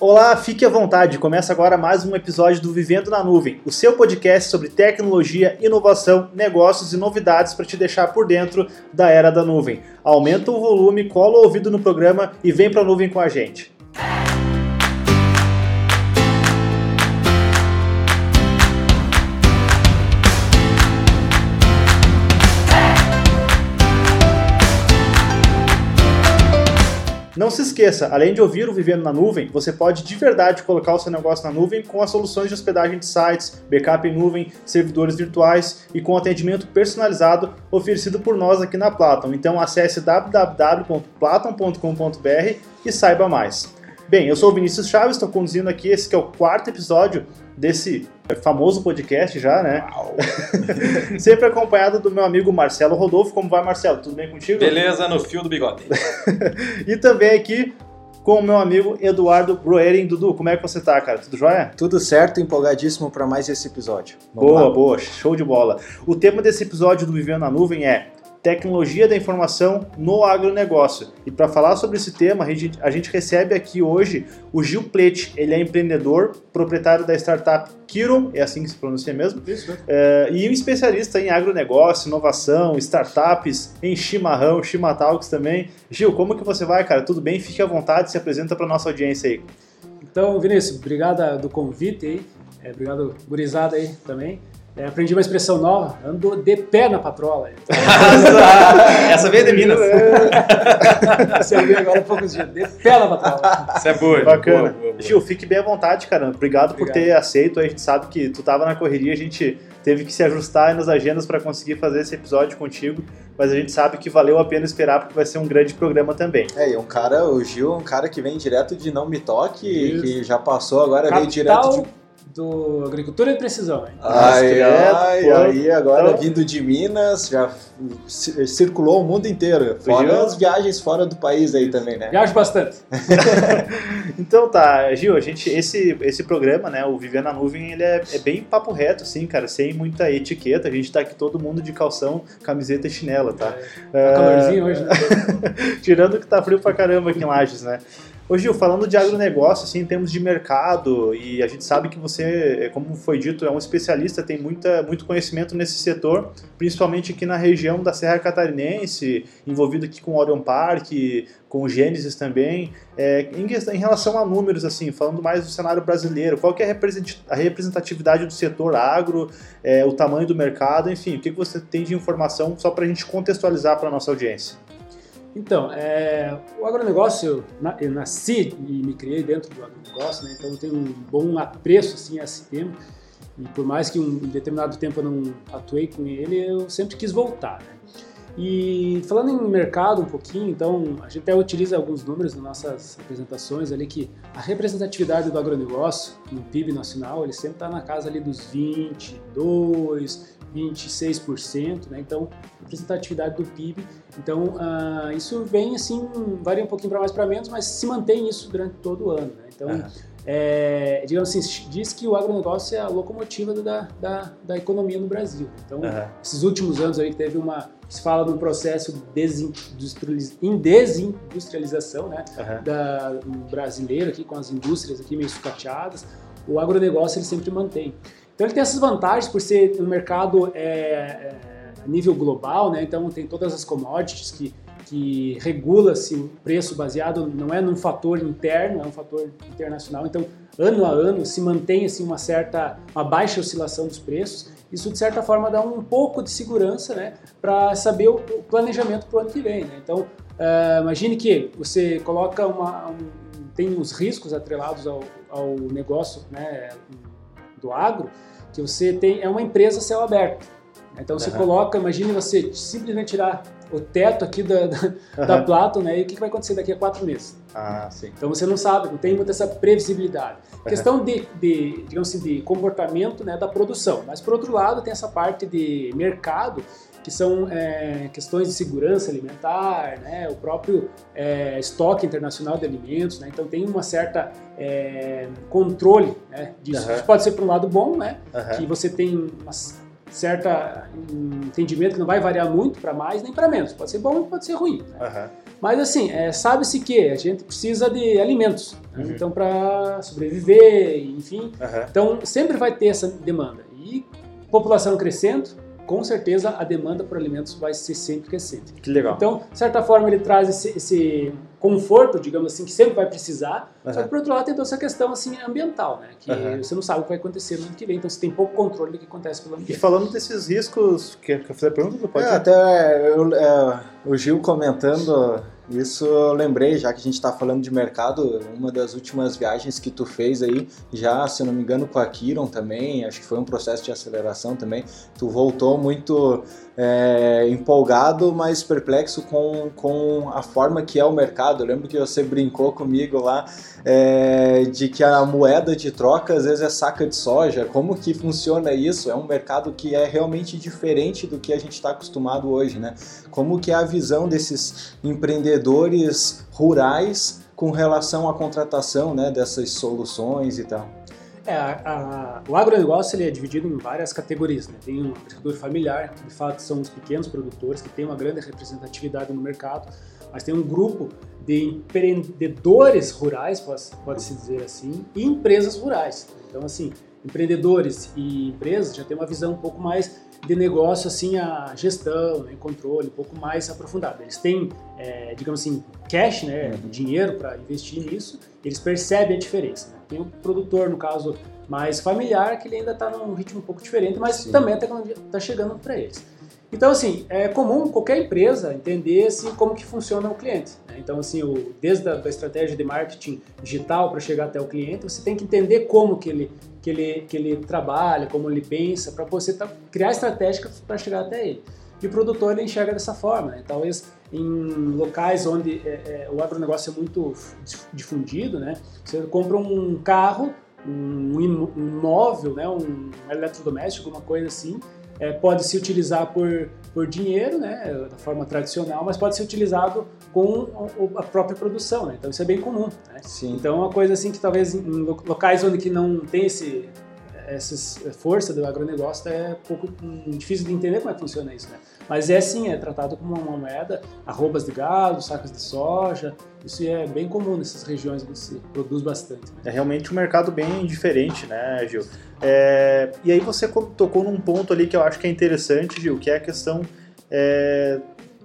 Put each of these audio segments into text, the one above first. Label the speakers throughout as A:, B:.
A: Olá, fique à vontade. Começa agora mais um episódio do Vivendo na Nuvem, o seu podcast sobre tecnologia, inovação, negócios e novidades para te deixar por dentro da era da nuvem. Aumenta o volume, cola o ouvido no programa e vem para a nuvem com a gente. Não se esqueça, além de ouvir o Vivendo na Nuvem, você pode de verdade colocar o seu negócio na nuvem com as soluções de hospedagem de sites, backup em nuvem, servidores virtuais e com atendimento personalizado oferecido por nós aqui na Platon. Então acesse www.platon.com.br e saiba mais. Bem, eu sou o Vinícius Chaves, estou conduzindo aqui esse que é o quarto episódio desse famoso podcast já, né? Sempre acompanhado do meu amigo Marcelo Rodolfo. Como vai, Marcelo? Tudo bem contigo?
B: Beleza, no fio do bigode.
A: e também aqui com o meu amigo Eduardo Broering. Dudu, como é que você tá, cara? Tudo jóia?
C: Tudo certo, empolgadíssimo para mais esse episódio.
A: Vamos boa, lá. boa, show de bola. O tema desse episódio do Vivendo na Nuvem é tecnologia da informação no agronegócio. E para falar sobre esse tema, a gente, a gente, recebe aqui hoje o Gil Plete. Ele é empreendedor, proprietário da startup Kiron, é assim que se pronuncia mesmo?
B: Isso, né?
A: é, e um especialista em agronegócio, inovação, startups, em chimarrão, chimatalks também. Gil, como que você vai, cara? Tudo bem? Fique à vontade, se apresenta para nossa audiência aí.
D: Então, Vinícius, obrigado do convite aí. É, obrigado, gurizada aí também. É, aprendi uma expressão nova, ando de pé na patrola.
B: Essa veio de Minas.
D: Você ouviu agora há poucos dias, de pé na patrola.
B: Isso é boa.
A: Bacana.
B: Boa, boa,
A: Gil, fique bem à vontade, cara. Obrigado, Obrigado, por ter aceito. A gente sabe que tu tava na correria, a gente teve que se ajustar nas agendas para conseguir fazer esse episódio contigo, mas a gente sabe que valeu a pena esperar porque vai ser um grande programa também.
C: É, e um cara, o Gil é um cara que vem direto de Não Me Toque, Isso. que já passou, agora Capital... veio direto de
D: do Agricultura de Precisão. Hein?
C: Ai, ai, aí agora então... vindo de Minas, já circulou o mundo inteiro. Fora Gil. as viagens fora do país aí também, né?
D: Viajo bastante.
A: então tá, Gil, a gente, esse, esse programa, né, o Viver na Nuvem, ele é, é, bem papo reto, assim, cara, sem muita etiqueta. A gente tá aqui todo mundo de calção, camiseta e chinela, tá?
D: É, tá calorzinho hoje, né?
A: Tirando que tá frio pra caramba aqui em Lages, né? Ô Gil, falando de agronegócio, assim, em termos de mercado, e a gente sabe que você, como foi dito, é um especialista, tem muita, muito conhecimento nesse setor, principalmente aqui na região da Serra Catarinense, envolvido aqui com Orion Park, com o Gênesis também. É, em, em, relação a números, assim, falando mais do cenário brasileiro, qual que é a representatividade do setor agro, é, o tamanho do mercado, enfim, o que você tem de informação só para a gente contextualizar para a nossa audiência?
D: Então, é, o agronegócio, eu nasci e me criei dentro do agronegócio, né, então eu tenho um bom apreço assim, a esse tema. E por mais que um determinado tempo eu não atuei com ele, eu sempre quis voltar. Né? E falando em mercado um pouquinho, então a gente até utiliza alguns números nas nossas apresentações ali que a representatividade do agronegócio no PIB nacional ele sempre está na casa ali dos 22, 26%, né? Então representatividade do PIB. Então uh, isso vem assim varia um pouquinho para mais para menos, mas se mantém isso durante todo o ano. Né? Então uhum. é, digamos assim diz que o agronegócio é a locomotiva da, da, da economia no Brasil. Então uhum. esses últimos anos aí teve uma se fala no processo em desindustrialização né, uhum. da, brasileiro aqui com as indústrias aqui meio sucateadas, o agronegócio ele sempre mantém. Então ele tem essas vantagens por ser um mercado é, é, a nível global, né? então tem todas as commodities que, que regula-se o preço baseado, não é num fator interno, é um fator internacional, então ano a ano se mantém assim, uma certa, uma baixa oscilação dos preços, isso de certa forma dá um pouco de segurança né, para saber o, o planejamento para o ano que vem. Né? Então, uh, imagine que você coloca uma, um, tem os riscos atrelados ao, ao negócio né, do agro, que você tem é uma empresa céu aberto. Então você uhum. coloca, imagine você simplesmente tirar o teto aqui da, da, uhum. da Plato, né? E o que vai acontecer daqui a quatro meses?
A: Ah, sim.
D: Então você não sabe, não tem muita essa previsibilidade. Uhum. Questão de, de, digamos assim, de comportamento né, da produção. Mas por outro lado tem essa parte de mercado que são é, questões de segurança alimentar, né, o próprio é, estoque internacional de alimentos, né, então tem uma certa é, controle né, disso. Uhum. Isso pode ser para um lado bom, né, uhum. que você tem uma certa entendimento que não vai variar muito para mais nem para menos. Pode ser bom pode ser ruim. Né? Uhum. Mas assim, é, sabe-se que a gente precisa de alimentos, né? então para sobreviver, enfim.
A: Aham.
D: Então sempre vai ter essa demanda. E população crescendo, com certeza a demanda por alimentos vai ser sempre crescente.
A: Que legal.
D: Então, de certa forma, ele traz esse, esse conforto, digamos assim, que sempre vai precisar. Só
A: Aham.
D: que, por outro lado, tem toda essa questão assim, ambiental, né? Que
A: Aham.
D: você não sabe o que vai acontecer no ano que vem, então você tem pouco controle do que acontece pelo ano
A: E
D: que vem.
A: falando desses riscos, quer, quer fazer a pergunta? Pode
C: É, até eu- é, o Gil comentando isso, eu lembrei, já que a gente está falando de mercado, uma das últimas viagens que tu fez aí, já, se não me engano, com a Kiron também, acho que foi um processo de aceleração também, tu voltou muito é, empolgado, mas perplexo com, com a forma que é o mercado. Eu lembro que você brincou comigo lá é, de que a moeda de troca às vezes é saca de soja. Como que funciona isso? É um mercado que é realmente diferente do que a gente está acostumado hoje, né? Como que é a visão desses empreendedores rurais com relação à contratação né, dessas soluções e tal?
D: É, a- a- o agronegócio ele é dividido em várias categorias. Né? Tem um agricultor familiar, que de fato são os pequenos produtores, que tem uma grande representatividade no mercado, mas tem um grupo de empreendedores rurais, pode- pode-se dizer assim, e empresas rurais. Então, assim, empreendedores e empresas já têm uma visão um pouco mais de negócio, assim, a gestão, né, controle, um pouco mais aprofundado. Eles têm, é, digamos assim, cash, né,
C: Uhum.
D: dinheiro para investir nisso, eles percebem a diferença. né? Tem o produtor, no caso, mais familiar, que ele ainda está num ritmo um pouco diferente, mas
C: Sim.
D: também a tecnologia está chegando para eles. Então, assim, é comum qualquer empresa entender assim, como que funciona o cliente. né? Então, assim, o, desde a da estratégia de marketing digital para chegar até o cliente, você tem que entender como que ele, que ele, que ele trabalha, como ele pensa, para você tá- criar estratégias para chegar até ele. E o produtor ele enxerga dessa forma. Né? Talvez em locais onde é, é, o agronegócio é muito dif- difundido, né? você compra um carro, um um imóvel, né? um eletrodoméstico, alguma coisa assim, é, pode se utilizar por, por dinheiro, né, da forma tradicional, mas pode ser utilizado com a própria produção, né? Então isso é bem comum, né?
C: Sim.
D: Então é uma coisa assim que talvez em lo- locais onde que não tem esse essa força do agronegócio é pouco hum, difícil de entender como é que funciona isso, né? Mas é sim, é tratado como uma moeda, arrobas de gado, sacas de soja, isso é bem comum nessas regiões onde se produz bastante. Né?
A: É realmente um mercado bem diferente, né, Gil? É, e aí você co- tocou num ponto ali que eu acho que é interessante, Gil, que é a questão. é,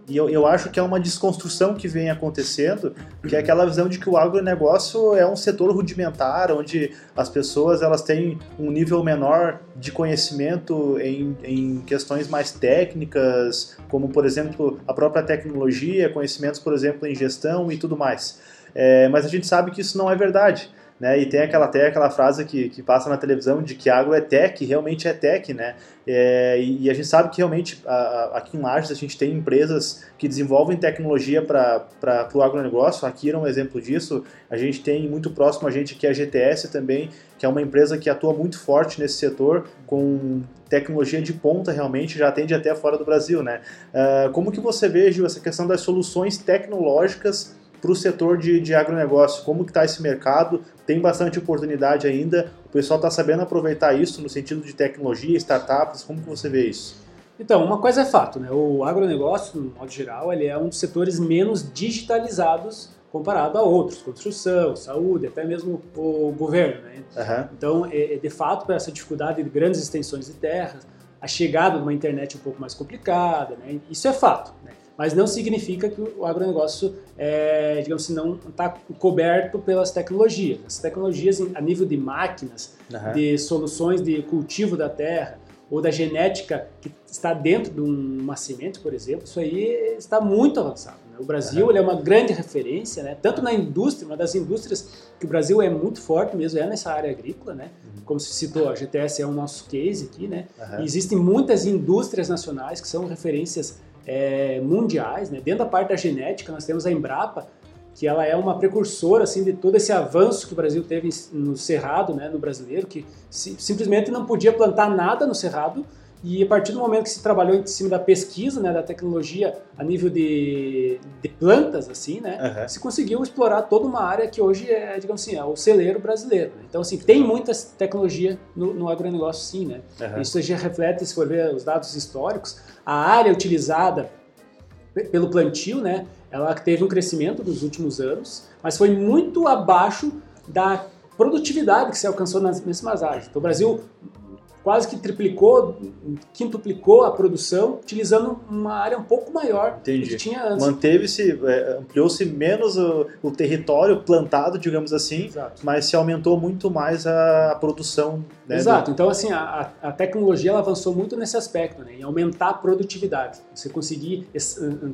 A: e eu, eu acho que é uma desconstrução que vem acontecendo, que é aquela visão de que o agronegócio é um setor rudimentar, onde as pessoas elas têm um nível menor de conhecimento em, em questões mais técnicas, como, por exemplo, a própria tecnologia, conhecimentos, por exemplo, em gestão e tudo mais. É, mas a gente sabe que isso não é verdade. Né? E tem aquela, até aquela frase que, que passa na televisão de que agro é tech, realmente é tech, né? É, e, a gente sabe que realmente a, a- aqui em Lages a gente tem empresas que desenvolvem tecnologia para o agronegócio, aqui era um exemplo disso. A gente tem muito próximo a gente que é a GTS também, que é uma empresa que atua muito forte nesse setor, com tecnologia de ponta realmente, já atende até fora do Brasil, né? Ah, como que você vê, Gil, essa questão das soluções tecnológicas para o setor de, de agronegócio? Como que está esse mercado? Tem bastante oportunidade ainda? O pessoal está sabendo aproveitar isso no sentido de tecnologia, startups? Como que você vê isso?
D: Então, uma coisa é fato, né? O agronegócio, no modo geral, ele é um dos setores menos digitalizados comparado a outros, construção, saúde, até mesmo o governo, né?
A: Aham,
D: Então, é, é, de fato, por essa dificuldade de grandes extensões de terra, a chegada de uma internet um pouco mais complicada, né? Isso é fato, né? Mas não significa que o agronegócio, é, digamos assim, não está coberto pelas tecnologias. As tecnologias, a nível de máquinas,
A: aham.
D: de soluções de cultivo da terra ou da genética que está dentro de uma semente, por exemplo, isso aí está muito avançado. né? O Brasil ele é uma grande referência, né? tanto na indústria, uma das indústrias que o Brasil é muito forte mesmo é nessa área agrícola, né? Como se citou, a GTS é o nosso case aqui, né? E existem muitas indústrias nacionais que são referências é, mundiais, né? Dentro da parte da genética, nós temos a Embrapa, que ela é uma precursora assim de todo esse avanço que o Brasil teve no cerrado, né, no brasileiro, que si- simplesmente não podia plantar nada no cerrado e a partir do momento que se trabalhou em cima da pesquisa, né, da tecnologia a nível de, de plantas, assim, né,
A: Aham.
D: se conseguiu explorar toda uma área que hoje é, digamos assim, é o celeiro brasileiro. né? Então, assim, tem muita tecnologia no, no agronegócio, sim, né.
A: aham.
D: Isso já reflete, se for ver os dados históricos, a área utilizada pelo plantio, né? Ela teve um crescimento nos últimos anos, mas foi muito abaixo da produtividade que se alcançou nas mesmas áreas. Então, o Brasil quase que triplicou, quintuplicou a produção, utilizando uma área um pouco maior
A: Entendi.
D: do que tinha antes.
A: Manteve-se, é, ampliou-se menos o, o território plantado, digamos assim,
D: Exato.
A: mas se aumentou muito mais a, a produção. Né,
D: Exato. Então, assim, a, a tecnologia avançou muito nesse aspecto, né, em aumentar a produtividade. Você conseguir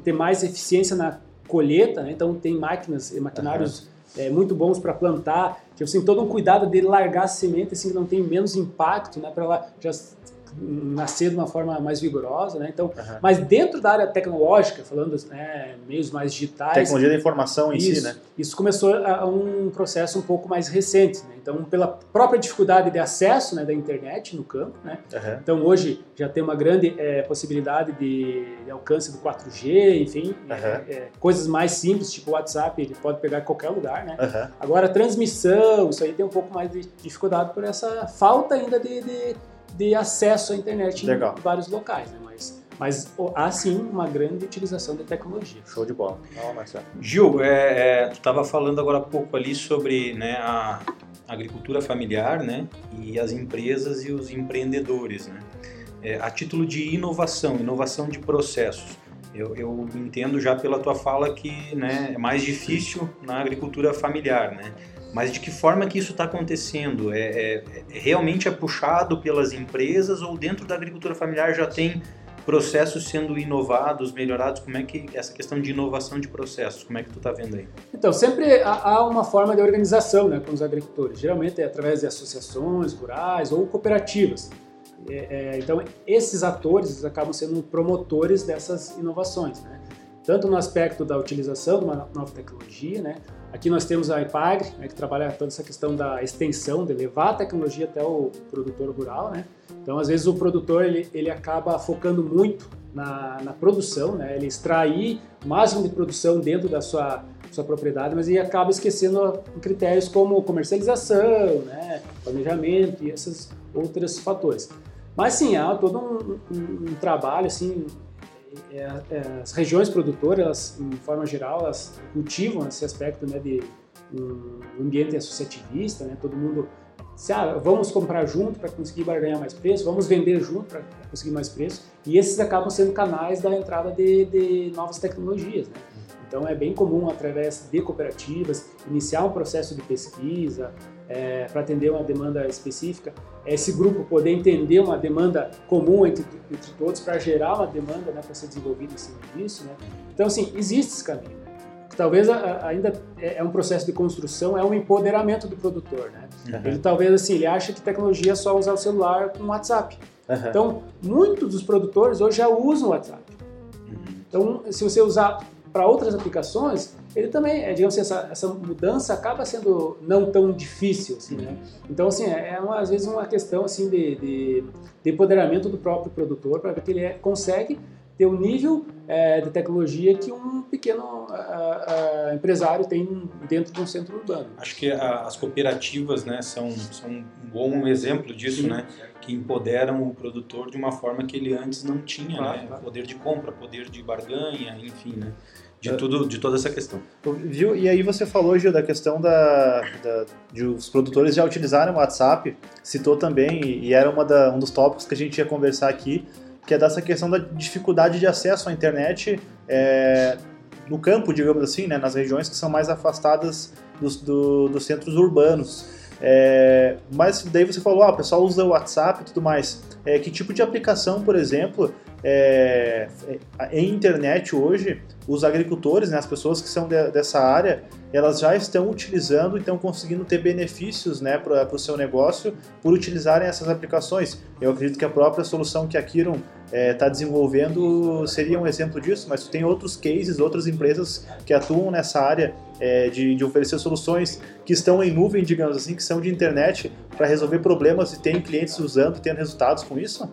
D: ter mais eficiência na colheita, né, então tem máquinas e maquinários é, muito bons para plantar, que assim, todo um cuidado de largar a semente assim, que não tem menos impacto, né, para ela já nascer de uma forma mais vigorosa, né? Então,
A: Aham.
D: mas dentro da área tecnológica, falando né, meios mais digitais,
A: Tecnologia da informação em
D: isso,
A: si, né?
D: isso começou a, um processo um pouco mais recente. Né? Então, pela própria dificuldade de acesso né, da internet no campo, né?
A: Aham.
D: então hoje já tem uma grande eh, possibilidade de, de alcance do 4G, enfim,
A: Aham.
D: eh, eh, coisas mais simples, tipo o WhatsApp, ele pode pegar em qualquer lugar, né? Agora, transmissão, isso aí tem um pouco mais de dificuldade por essa falta ainda de, de, de acesso à internet
A: Legal.
D: em vários locais, né? Mas, mas há sim uma grande utilização de tecnologia.
A: Show de bola. Não, Marcelo.
B: Gil, é, é, tu estava falando agora há pouco ali sobre né, a agricultura familiar, né, e as empresas e os empreendedores, né. É, a título de inovação, inovação de processos. Eu, eu entendo já pela tua fala que né, é mais difícil na agricultura familiar, né. Mas de que forma que isso está acontecendo? É, é- é- realmente é puxado pelas empresas ou dentro da agricultura familiar já tem processos sendo inovados, melhorados? Como é que essa questão de inovação de processos, como é que tu tá vendo aí?
D: Então, sempre há uma forma de organização né, com os agricultores. Geralmente é através de associações rurais ou cooperativas. É, é, então, esses atores acabam sendo promotores dessas inovações. Né? Tanto no aspecto da utilização de uma nova tecnologia, né? Aqui nós temos a IPAGRE, né, que trabalha toda essa questão da extensão, de levar a tecnologia até o produtor rural, né? Então, às vezes, o produtor ele, ele acaba focando muito na, na produção, né? Ele extrair o máximo de produção dentro da sua, sua propriedade, mas ele acaba esquecendo critérios como comercialização, né? planejamento e esses outros fatores. Mas sim, há todo um, um- um trabalho assim. É- é- as regiões produtoras, em forma geral, elas cultivam esse aspecto né, de um ambiente associativista, né? Todo mundo se ah, vamos comprar junto para conseguir ganhar mais preço, vamos vender junto para conseguir mais preço, e esses acabam sendo canais da entrada de, de novas tecnologias. Né? Então é bem comum, através de cooperativas, iniciar um processo de pesquisa é, para atender uma demanda específica, esse grupo poder entender uma demanda comum entre, entre todos para gerar uma demanda né, para ser desenvolvida em cima disso. Né? Então, assim, existe esse caminho. Né? Talvez a- a- ainda é é um processo de construção, é um empoderamento do produtor. Né? Ele talvez assim, ele acha que tecnologia é só usar o celular com o WhatsApp.
A: Aham.
D: Então, muitos dos produtores hoje já usam o WhatsApp. Então, se você usar para outras aplicações, ele também, é, digamos assim, essa, essa mudança acaba sendo não tão difícil, assim, né? Então, assim, é, é uma- às vezes uma questão, assim, de, de, de empoderamento do próprio produtor para ver que ele é- consegue ter o nível é, de tecnologia que um pequeno ah, ah, empresário tem dentro de um centro urbano.
B: Acho que a- as cooperativas né, são, são um bom exemplo disso,
D: Sim.
B: né? Que empoderam o produtor de uma forma que ele antes não tinha,
D: Claro,
B: né?
D: claro.
B: Poder de compra, poder de barganha, enfim, né? De, tudo, de toda essa questão.
A: Viu? E aí você falou, Gil, da questão da, da- de os produtores já utilizarem o WhatsApp, citou também, e, e era uma da- um dos tópicos que a gente ia conversar aqui, que é dessa questão da dificuldade de acesso à internet é, no campo, digamos assim, né, nas regiões que são mais afastadas dos, do- dos centros urbanos. É, mas daí você falou, ah, o pessoal usa o WhatsApp e tudo mais. É, que tipo de aplicação, por exemplo, é, é, em internet hoje, os agricultores, né, as pessoas que são de- dessa área, elas já estão utilizando e estão conseguindo ter benefícios né, para o seu negócio por utilizarem essas aplicações. Eu acredito que a própria solução que a Kiron está desenvolvendo seria um exemplo disso, mas tem outros cases, outras empresas que atuam nessa área é, de, de oferecer soluções que estão em nuvem, digamos assim, que são de internet para resolver problemas e tem clientes usando tendo resultados com isso?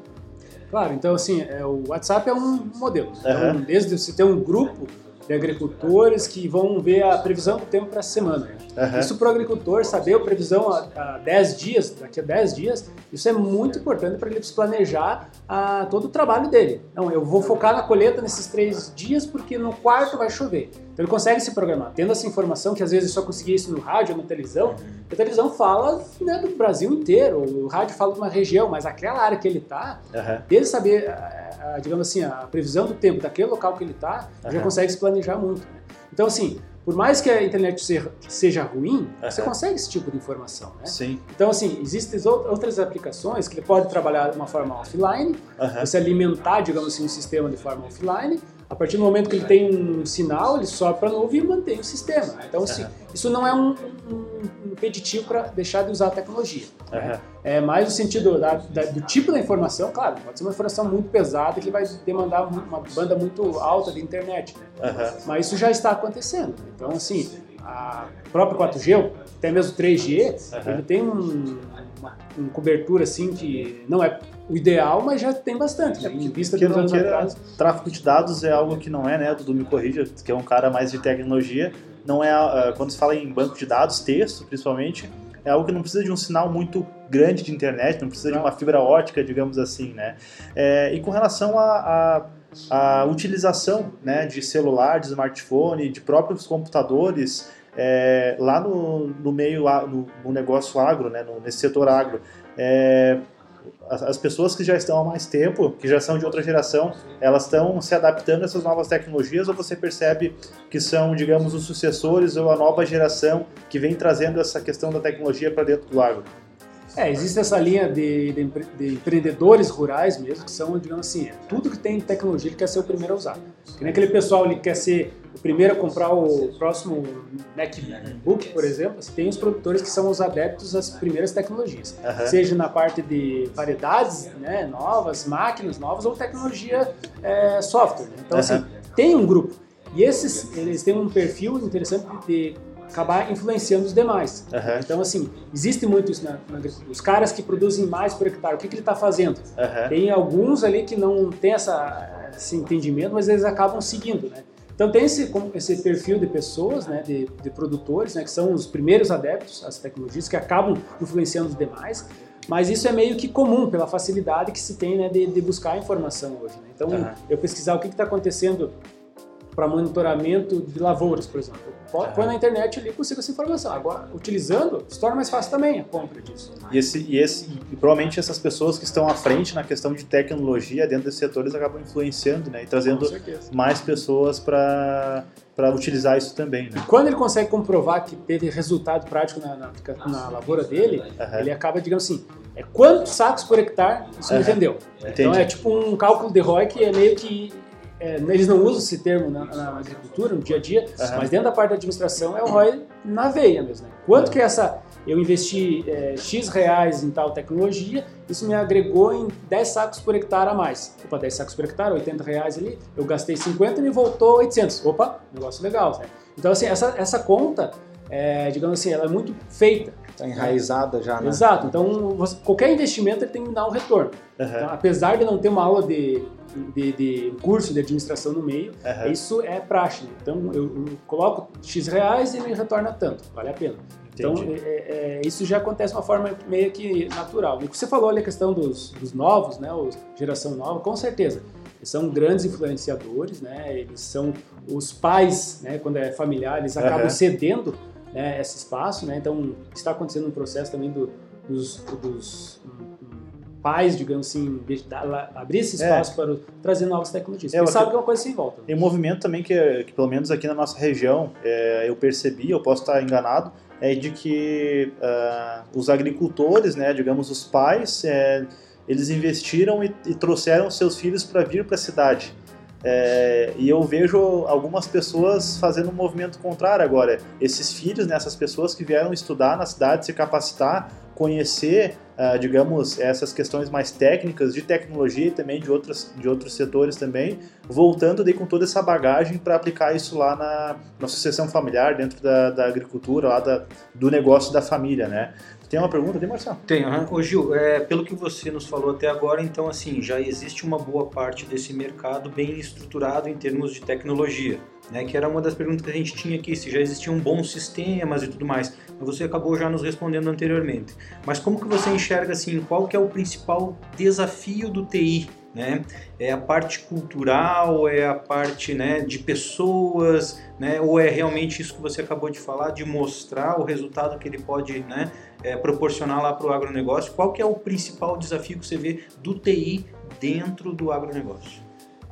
D: Claro, então assim, é, o WhatsApp é um modelo. Então,
A: Aham.
D: desde você ter um grupo de agricultores que vão ver a previsão do tempo para a semana.
A: Aham.
D: Isso para o agricultor saber a previsão a, a 10 dias, daqui a 10 dias, isso é muito importante para ele planejar a, todo o trabalho dele. Não, eu vou focar na colheita nesses três dias porque no quarto vai chover. Então ele consegue se programar. Tendo essa informação, que às vezes só conseguia isso no rádio ou na televisão, a televisão fala né, do Brasil inteiro, o rádio fala de uma região, mas aquela área que ele está,
A: Aham.
D: dele saber, a- a- digamos assim, a previsão do tempo daquele local que ele está, já
A: Aham.
D: consegue se planejar muito. né? Então, assim, por mais que a internet se- seja ruim, você
A: Aham.
D: consegue esse tipo de informação, né?
A: Sim.
D: Então, assim, existem ou- outras aplicações que ele pode trabalhar de uma forma offline,
A: Aham.
D: você alimentar, digamos assim, um sistema de forma offline. A partir do momento que ele tem um sinal, ele sobe para a nuvem e mantém o sistema. Então, assim, isso não é um, um impeditivo para deixar de usar a tecnologia. né?
A: Aham.
D: É mais no sentido da- da- do tipo da informação, claro, pode ser uma informação muito pesada que vai demandar uma banda muito alta de internet, né?
A: Aham.
D: Mas isso já está acontecendo. né? Então, assim, a própria 4G, até mesmo 3G,
A: Aham.
D: ele tem um, uma, uma cobertura assim que não é o ideal, mas já tem bastante. Né? Em vista
A: Que não queira,
D: atrás.
A: tráfego de dados é algo que não é, né? Dudu me corrija, que é um cara mais de tecnologia. Não é, ah, quando se fala em banco de dados, texto principalmente, é algo que não precisa de um sinal muito grande de internet, não precisa de
D: Não.
A: uma fibra ótica, digamos assim, né? É, e com relação à à- à utilização né, de celular, de smartphone, de próprios computadores, é, lá no, no meio, a- no, no negócio agro, né, no- nesse setor agro, é, as, as pessoas que já estão há mais tempo, que já são de outra geração, elas estão se adaptando a essas novas tecnologias ou você percebe que são, digamos, os sucessores ou a nova geração que vem trazendo essa questão da tecnologia para dentro do agro?
D: É, existe essa linha de, de empre- de empreendedores rurais mesmo, que são, digamos assim, é tudo que tem tecnologia ele quer ser o primeiro a usar. Que nem aquele pessoal que quer ser o primeiro a comprar o próximo MacBook, por exemplo, você tem os produtores que são os adeptos às primeiras tecnologias.
A: Aham.
D: Seja na parte de variedades né, novas, máquinas novas ou tecnologia é, software. né? Então,
A: Aham.
D: assim, tem um grupo. E esses, eles têm um perfil interessante de acabar influenciando os demais.
A: Aham.
D: Então, assim, existe muito isso na, na agricultura. Os caras que produzem mais por hectare, o que, que ele está fazendo?
A: Aham.
D: Tem alguns ali que não tem essa, esse entendimento, mas eles acabam seguindo, né? Então tem esse, esse perfil de pessoas, né, de, de produtores, né, que são os primeiros adeptos às tecnologias, que acabam influenciando os demais, mas isso é meio que comum pela facilidade que se tem né, de, de buscar a informação hoje. Né? Então,
A: Aham.
D: eu pesquisar o que está acontecendo para monitoramento de lavouras, por exemplo. Põe na internet ali e consigo essa informação. Agora, utilizando, se torna mais fácil também a compra disso.
A: E, esse, e, esse, e provavelmente essas pessoas que estão à frente na questão de tecnologia dentro desses setores acabam influenciando né, e trazendo mais pessoas para utilizar isso também. Né?
D: Quando ele consegue comprovar que teve resultado prático na, na, na lavoura dele,
A: Aham.
D: ele acaba, digamos assim, é quantos sacos por hectare isso me
A: Aham.
D: vendeu.
A: Entendi.
D: Então é tipo um cálculo de ROI que é meio que. É, eles não usam esse termo na, na agricultura, no dia a dia,
A: Aham.
D: mas dentro da parte da administração é o ROI na veia mesmo. Né? Quanto que essa. Eu investi é, X reais em tal tecnologia, isso me agregou em 10 sacos por hectare a mais. Opa, 10 sacos por hectare, 80 reais ali, eu gastei 50 e me voltou 800. Opa, negócio legal. Né? Então, assim, essa, essa conta, é, digamos assim, ela é muito feita.
C: Tá enraizada já, né?
D: Exato. Então, você- qualquer investimento ele tem que dar um retorno.
A: Aham.
D: Então, apesar de não ter uma aula de, de, de curso de administração no meio,
A: Aham.
D: isso é praxe. Então, eu, eu coloco X reais e me retorna tanto. Vale a pena. Então,
A: Entendi.
D: é- é- é, isso já acontece de uma forma meio que natural. E você falou ali a questão dos, dos novos, né? Os geração nova, com certeza. São grandes influenciadores, né? Eles são os pais, né? Quando é familiar, eles acabam
A: Aham.
D: cedendo né, esse espaço, né? Então, está acontecendo um processo também do- dos, dos pais, digamos assim, de dar abrir esse
A: É.
D: espaço para o- trazer novas tecnologias.
A: É,
D: Porque sabe que é uma coisa sem volta.
A: Tem um movimento também que, que, pelo menos aqui na nossa região, é, eu percebi, eu posso estar enganado, é de que ah, os agricultores, né, digamos os pais, é, eles investiram e, e trouxeram seus filhos para vir para a cidade. É, e eu vejo algumas pessoas fazendo um movimento contrário agora. Esses filhos, né, essas pessoas que vieram estudar na cidade, se capacitar, conhecer, ah, digamos, essas questões mais técnicas de tecnologia e também de, outras, de outros setores também, voltando daí com toda essa bagagem para aplicar isso lá na, na sucessão familiar, dentro da, da agricultura, lá da, do negócio da família, né? Tem uma pergunta, tem, Marcelo?
B: Tem, uhum. Ô Gil, é, pelo que você nos falou até agora, então assim, já existe uma boa parte desse mercado bem estruturado em termos de tecnologia, né? Que era uma das perguntas que a gente tinha aqui, se já existiam bons sistemas e tudo mais. Você acabou já nos respondendo anteriormente. Mas como que você enxerga assim, qual que é o principal desafio do TI né? É a parte cultural, é a parte né, de pessoas, né? Ou é realmente isso que você acabou de falar, de mostrar o resultado que ele pode né, é, proporcionar lá para o agronegócio? Qual que é o principal desafio que você vê do TI dentro do agronegócio?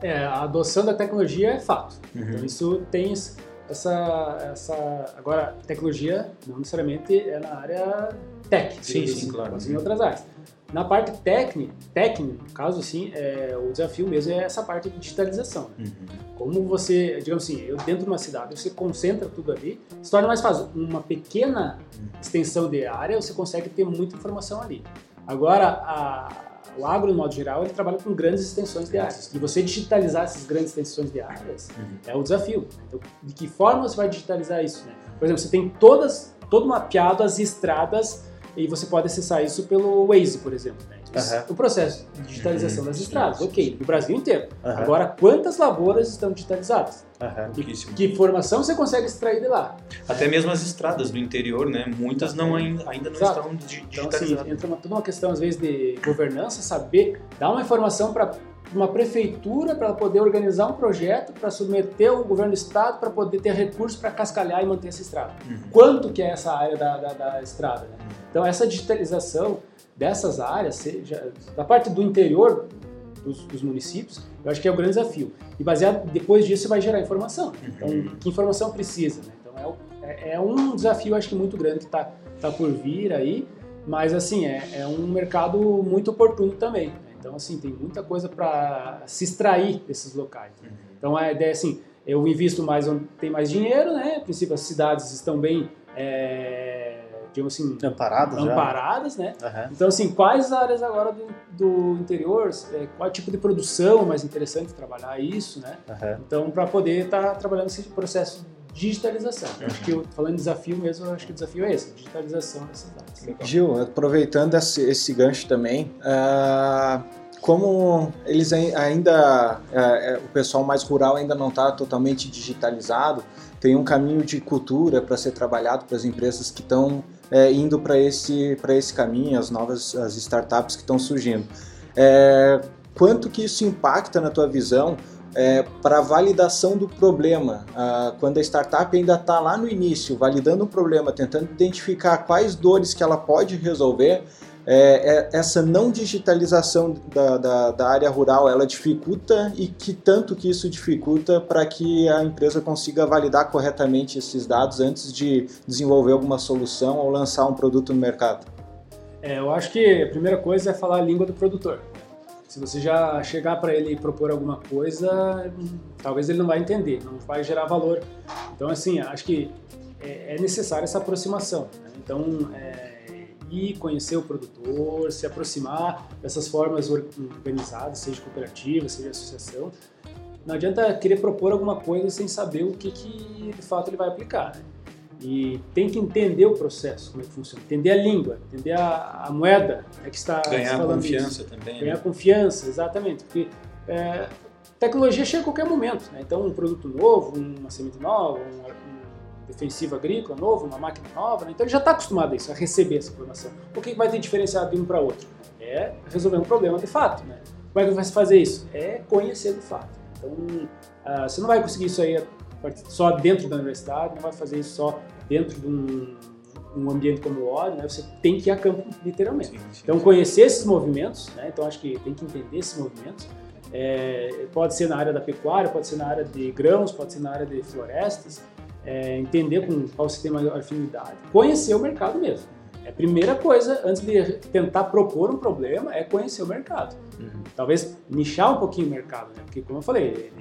D: É, a adoção da tecnologia é fato.
B: Uhum.
D: Então isso tem essa, essa... Agora, tecnologia não necessariamente é na área tech.
B: Sim, sim, claro.
D: Mas em outras áreas. Na parte técnica, técnica, no caso assim, é, o desafio mesmo é essa parte de digitalização. Né?
B: Uhum.
D: Como você, digamos assim, eu dentro de uma cidade, você concentra tudo ali, se torna mais fácil. Uma pequena extensão de área, você consegue ter muita informação ali. Agora, a, o agro, no modo geral, ele trabalha com grandes extensões de áreas. E você digitalizar essas grandes extensões de áreas
B: Uhum.
D: é o desafio. Então, de que forma você vai digitalizar isso? Né? Por exemplo, você tem todas, todo mapeado as estradas e você pode acessar isso pelo Waze, por exemplo. Né?
A: Aham.
D: O processo de digitalização
B: Uhum,
D: das estradas, ok, no Brasil inteiro.
A: Aham.
D: Agora, quantas lavouras estão digitalizadas?
A: Aham.
D: Que, informação você consegue extrair de lá?
B: Até mesmo as estradas do interior, né? Muitas não ainda, não
D: Exato.
B: estão
D: Então, assim,
B: digitalizadas.
D: entra uma, toda uma questão, às vezes, de governança, saber dar uma informação para uma prefeitura para poder organizar um projeto, para submeter ao governo do estado, para poder ter recursos para cascalhar e manter essa estrada.
B: Uhum.
D: Quanto que é essa área da, da, da estrada? Né? Então, essa digitalização dessas áreas, seja da parte do interior dos, dos municípios, eu acho que é o grande desafio. E baseado, depois disso, você vai gerar informação. Então,
B: Uhum.
D: que informação precisa? Né? Então, é, o- é, é um desafio, acho que muito grande que está tá por vir aí, mas, assim, é, é um mercado muito oportuno também. né? Então, assim, tem muita coisa para se extrair desses locais. né? Então, a ideia é assim, eu invisto mais onde tem mais dinheiro, né? A princípio, as cidades estão bem, é, digamos assim,
A: Amparado já?
D: amparadas, né?
A: Aham.
D: Então, assim, quais áreas agora do, do interior, é, qual tipo de produção mais interessante trabalhar isso, né?
A: Aham.
D: Então, para poder estar trabalhando esse processo digitalização. Eu acho que, eu, falando em desafio mesmo, eu acho que o desafio é esse, a digitalização dessas áreas.
C: Gil, aproveitando esse, esse gancho também, ah, como eles ai- ainda, é, o pessoal mais rural ainda não está totalmente digitalizado, tem um caminho de cultura para ser trabalhado para as empresas que estão é, indo para esse, para esse caminho, as novas as startups que estão surgindo. É, quanto que isso impacta na tua visão para a validação do problema? Ah, quando a startup ainda está lá no início, validando o problema, tentando identificar quais dores que ela pode resolver, é, é, essa não digitalização da, da, da área rural, ela dificulta e que tanto que isso dificulta para que a empresa consiga validar corretamente esses dados antes de desenvolver alguma solução ou lançar um produto no mercado?
D: É, eu acho que a primeira coisa é falar a língua do produtor. Se você já chegar para ele e propor alguma coisa, talvez ele não vai entender, não vai gerar valor. Então, assim, acho que é, é necessária essa aproximação. né? Então, é, ir conhecer o produtor, se aproximar dessas formas or- organizadas, seja cooperativa, seja associação. Não adianta querer propor alguma coisa sem saber o que, que de fato ele vai aplicar. né? E tem que entender o processo, como é que funciona, entender a língua, entender a, a moeda é que está
B: Ganhar
D: falando isso.
B: confiança também.
D: Ganhar
B: né?
D: confiança, exatamente. Porque é, tecnologia chega a qualquer momento. Né? Então, um produto novo, uma semente nova, um, um defensivo agrícola novo, uma máquina nova, né? então ele já está acostumado a isso, a receber essa informação. O que vai ter diferenciado de um para outro? É resolver um problema de fato. Né? Como é que vai se fazer isso? É conhecer de fato. Então, ah, você não vai conseguir isso aí só dentro da universidade, não vai fazer isso só dentro de um, um ambiente como o OD, né? você tem que ir a campo literalmente.
B: Sim, sim,
D: Então, conhecer esses movimentos, né? então acho que tem que entender esses movimentos. É, pode ser na área da pecuária, pode ser na área de grãos, pode ser na área de florestas, é, entender com qual você tem maior afinidade, conhecer o mercado mesmo. É a primeira coisa, antes de tentar propor um problema, é conhecer o mercado.
B: Uhum.
D: Talvez nichar um pouquinho o mercado, né? porque, como eu falei,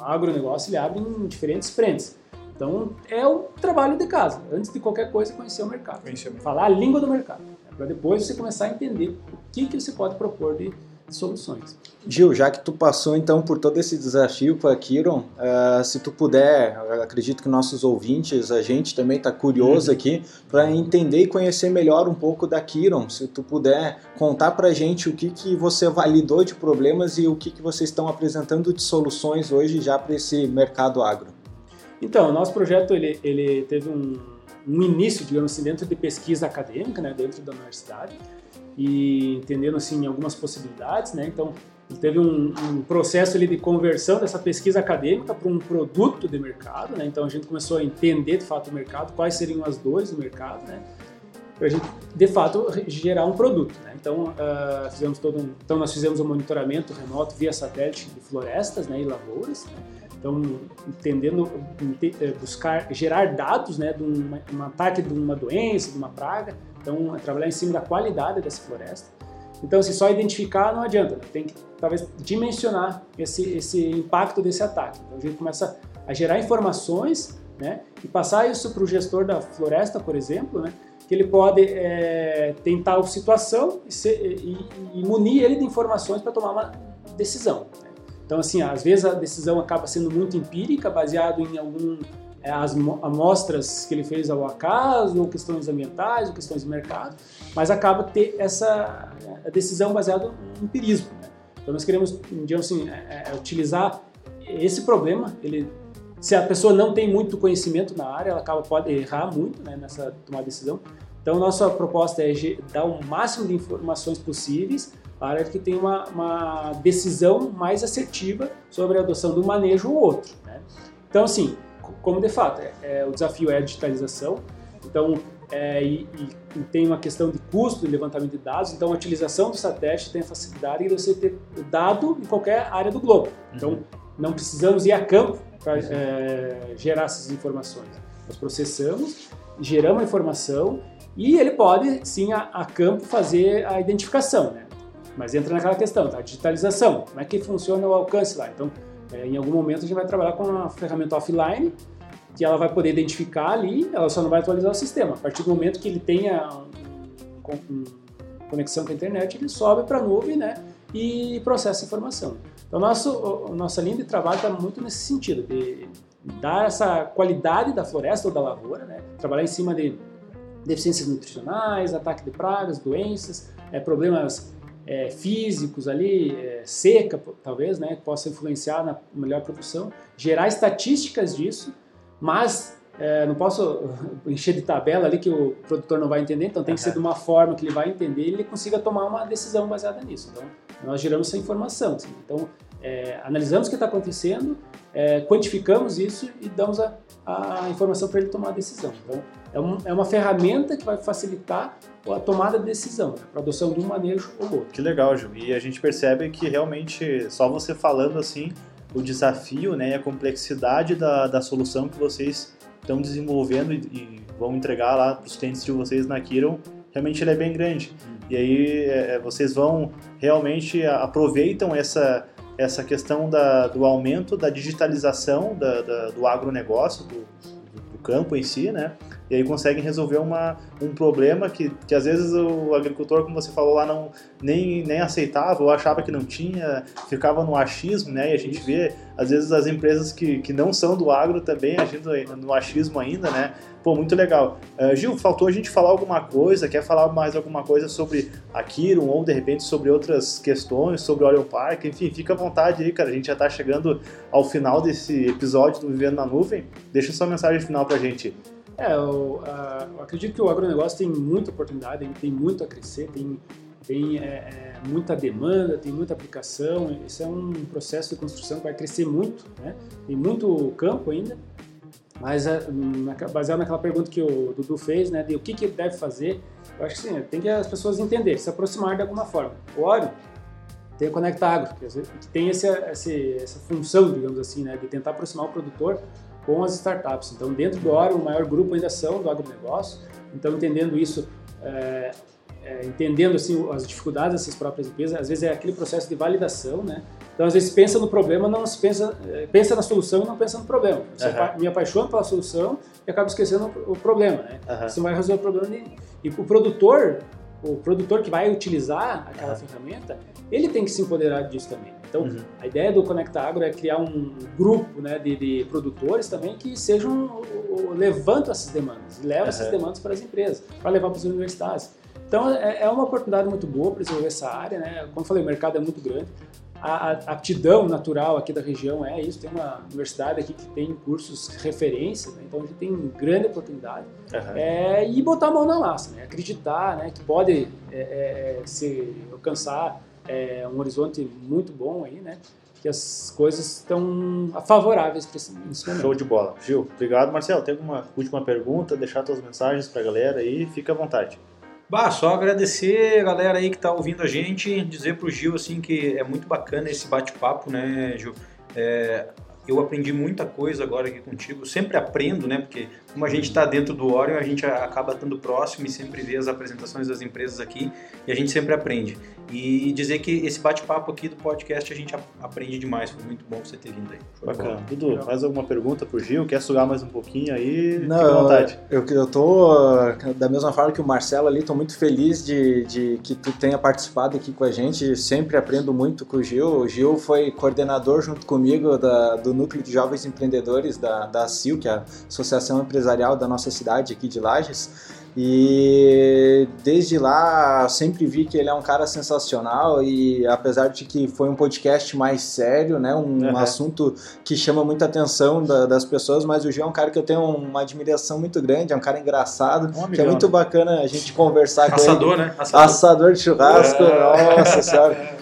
D: agronegócio ele abre em diferentes frentes. Então, é o trabalho de casa. Antes de qualquer coisa, conhecer o mercado
B: Conhecer o mercado.
D: falar a língua do mercado, para depois você começar a entender o que, que você pode propor de, soluções.
C: Gil, já que tu passou então por todo esse desafio com a Kiron, uh, se tu puder, acredito que nossos ouvintes, a gente também está curioso uhum. aqui para entender e conhecer melhor um pouco da Kiron. Se tu puder contar para a gente o que, que você validou de problemas e o que, que vocês estão apresentando de soluções hoje já para esse mercado agro.
D: Então, o nosso projeto ele, ele teve um, um início, digamos assim, dentro de pesquisa acadêmica, né, dentro da universidade e entendendo assim algumas possibilidades, né? Então teve um, um processo ali de conversão dessa pesquisa acadêmica para um produto de mercado, né? Então a gente começou a entender de fato o mercado, quais seriam as dores do mercado, né? Para a gente de fato gerar um produto, né? Então uh, fizemos todo um, então nós fizemos um monitoramento remoto via satélite de florestas, né? E lavouras. Né? Então, entendendo, eh, buscar, gerar dados né, de um, um ataque de uma doença, de uma praga, então, é trabalhar em cima da qualidade dessa floresta. Então, se só identificar não adianta, tem que talvez dimensionar esse, esse impacto desse ataque. Então, a gente começa a gerar informações né, e passar isso para o gestor da floresta, por exemplo, né, que ele pode é, tentar a situação e, ser, e, e, munir ele de informações para tomar uma decisão. Né? Então, assim, às vezes a decisão acaba sendo muito empírica, baseado em algum as amostras que ele fez ao acaso, ou questões ambientais, ou questões de mercado, mas acaba ter essa decisão baseada em empirismo. Né? Então nós queremos, digamos assim, é, é, utilizar esse problema, ele, se a pessoa não tem muito conhecimento na área, ela acaba pode errar muito né, nessa tomada de decisão. Então nossa proposta é dar o máximo de informações possíveis para que tenha uma, uma decisão mais assertiva sobre a adoção do manejo ou outro. Né? Então assim, como de fato, é, é, o desafio é a digitalização, então, é, e, e, tem uma questão de custo de levantamento de dados, então a utilização do satélite tem a facilidade de você ter dado em qualquer área do globo. Então, uhum. não precisamos ir a campo para é, gerar essas informações. Nós processamos, geramos a informação e ele pode, sim, a, a campo fazer a identificação, né? Mas entra naquela questão, tá? Digitalização, como é que funciona o alcance lá? Então, é, em algum momento a gente vai trabalhar com uma ferramenta offline que ela vai poder identificar ali, ela só não vai atualizar o sistema. A partir do momento que ele tenha um, um, conexão com a internet, ele sobe para a nuvem né, e processa a informação. Então, nosso, nossa linha de trabalho está muito nesse sentido, de dar essa qualidade da floresta ou da lavoura, né, trabalhar em cima de deficiências nutricionais, ataque de pragas, doenças, é, problemas é, físicos ali, é, seca talvez, né, que possa influenciar na melhor produção, gerar estatísticas disso, mas é, não posso encher de tabela ali que o produtor não vai entender, então tem que ser de uma forma que ele vai entender e ele consiga tomar uma decisão baseada nisso. Então, nós geramos essa informação. Assim. Então, é, analisamos o que está acontecendo, é, quantificamos isso e damos a, a informação para ele tomar a decisão. Então, é, um, é uma ferramenta que vai facilitar a tomada de decisão, né, para adoção de um manejo ou outro.
A: Que legal, Ju. E a gente percebe que realmente, só você falando assim, o desafio né, e a complexidade da, da solução que vocês estão desenvolvendo e, e vão entregar lá para os clientes de vocês na Kiron, realmente ele é bem grande. E aí é, é vocês vão realmente aproveitam essa, essa questão da, do aumento da digitalização da, da, do agronegócio, do, do campo em si, né? E aí conseguem resolver uma, um problema que, que às vezes o agricultor, como você falou lá, não, nem, nem aceitava ou achava que não tinha, ficava no achismo, né? E a gente vê, às vezes, as empresas que, que não são do agro também agindo no achismo ainda, né? Pô, muito legal. Uh, Gil, faltou a gente falar alguma coisa, quer falar mais alguma coisa sobre a Kiron ou de repente sobre outras questões, sobre o Orion Park, enfim, fica à vontade aí, cara. A gente já está chegando ao final desse episódio do Vivendo na Nuvem. Deixa sua mensagem final pra gente.
D: É, eu, uh, eu, acredito que o agronegócio tem muita oportunidade, tem muito a crescer, tem, tem é, é, muita demanda, tem muita aplicação. Isso é um processo de construção que vai crescer muito, né? Tem muito campo ainda. Mas é, baseado naquela pergunta que o Dudu fez, né, de o que, que deve fazer, eu acho que sim, tem que as pessoas entenderem, se aproximar de alguma forma. O óleo tem a Conecta Agro, que tem esse, esse, essa função, digamos assim, né, de tentar aproximar o produtor com as startups. Então, dentro do Oro, o maior grupo ainda são do agronegócio. Então, entendendo isso, é, é, entendendo assim as dificuldades dessas próprias empresas, às vezes é aquele processo de validação, né? Então, às vezes pensa no problema, não se pensa, é, pensa na solução e não pensa no problema. Você uhum. me apaixona pela solução e acaba esquecendo o problema, né? Uhum. Você vai resolver o problema e, e o produtor o produtor que vai utilizar aquela ferramenta, ele tem que se empoderar disso também. Então,
A: Uhum.
D: a ideia do Conecta Agro é criar um grupo né, de, de produtores também que sejam levantam essas demandas levam essas
A: Uhum.
D: demandas para as empresas, para levar para as universidades. Então, é, é uma oportunidade muito boa para desenvolver essa área. Né? Como eu falei, o mercado é muito grande. A, a aptidão natural aqui da região é isso. Tem uma universidade aqui que tem cursos referência, né? então a gente tem grande oportunidade.
A: Aham.
D: É, e botar a mão na massa, né? acreditar né? que pode é, é, se alcançar é, um horizonte muito bom aí, né? que as coisas estão favoráveis para esse, momento.
A: Show de bola. Gil, obrigado. Marcelo, tem alguma última pergunta? Deixar suas mensagens pra galera aí, fica à vontade.
B: Bah, só agradecer a galera aí que tá ouvindo a gente, dizer pro Gil assim que é muito bacana esse bate-papo, né, Gil? É, eu aprendi muita coisa agora aqui contigo, sempre aprendo, né? Porque como a gente está dentro do Orion, a gente acaba estando próximo e sempre vê as apresentações das empresas aqui e a gente sempre aprende. E dizer que esse bate-papo aqui do podcast a gente aprende demais, foi muito bom você ter vindo aí. Bola.
A: Bacana. Dudu, mais alguma pergunta pro Gil? Quer sugar mais um pouquinho aí?
C: Não,
A: Fica à vontade.
C: Eu, eu tô, da mesma forma que o Marcelo ali, tô muito feliz de, de que tu tenha participado aqui com a gente. Sempre aprendo muito com o Gil. O Gil foi coordenador junto comigo da- do Núcleo de Jovens Empreendedores da, da ACIL, que é a Associação Empresarial da nossa cidade aqui de Lages. E desde lá sempre vi que ele é um cara sensacional e apesar de que foi um podcast mais sério, né, um
A: Uhum.
C: assunto que chama muita atenção da- das pessoas, mas o Gil é um cara que eu tenho uma admiração muito grande, é um cara engraçado,
A: Um
C: que é muito
A: né?
C: bacana a gente conversar com ele.
B: Assador, né? Assador.
C: Assador de churrasco,
A: É.
C: nossa senhora.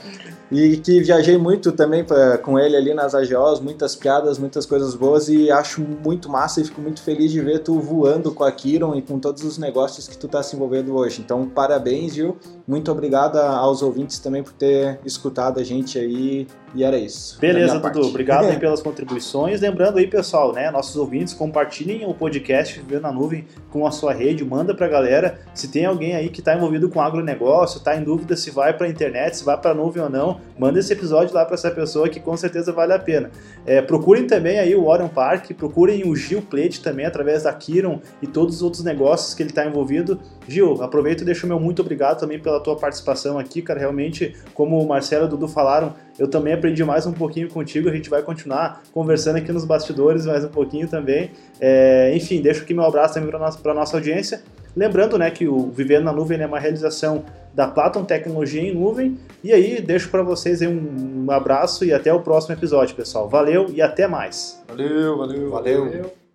C: E que viajei muito também pra- com ele ali nas AGOs, muitas piadas, muitas coisas boas e acho muito massa e fico muito feliz de ver tu voando com a Kiron e com todos os negócios que tu tá se envolvendo hoje. Então, parabéns, Gil. Muito obrigado aos ouvintes também por ter escutado a gente aí e era isso.
A: Beleza, Dudu. Obrigado aí pelas contribuições. Lembrando aí, pessoal, né? Nossos ouvintes, compartilhem o podcast Viver na Nuvem com a sua rede, manda pra galera. Se tem alguém aí que está envolvido com agronegócio, tá em dúvida se vai pra internet, se vai pra nuvem ou não, manda esse episódio lá pra essa pessoa que com certeza vale a pena. É, procurem também aí o Orion Park, procurem o Gil Plate também através da Kiron e todos os outros negócios que ele está envolvido. Gil, aproveito e deixo meu muito obrigado também pela tua participação aqui, cara. Realmente, como o Marcelo e o Dudu falaram, eu também aprendi mais um pouquinho contigo. A gente vai continuar conversando aqui nos bastidores mais um pouquinho também. É, enfim, deixo aqui meu abraço também para nossa, pra nossa audiência. Lembrando né, que o Vivendo na Nuvem é uma realização da Platon Tecnologia em Nuvem. E aí, deixo para vocês um, um abraço e até o próximo episódio, pessoal. Valeu e até mais.
B: Valeu, valeu.
C: Valeu.
D: Valeu.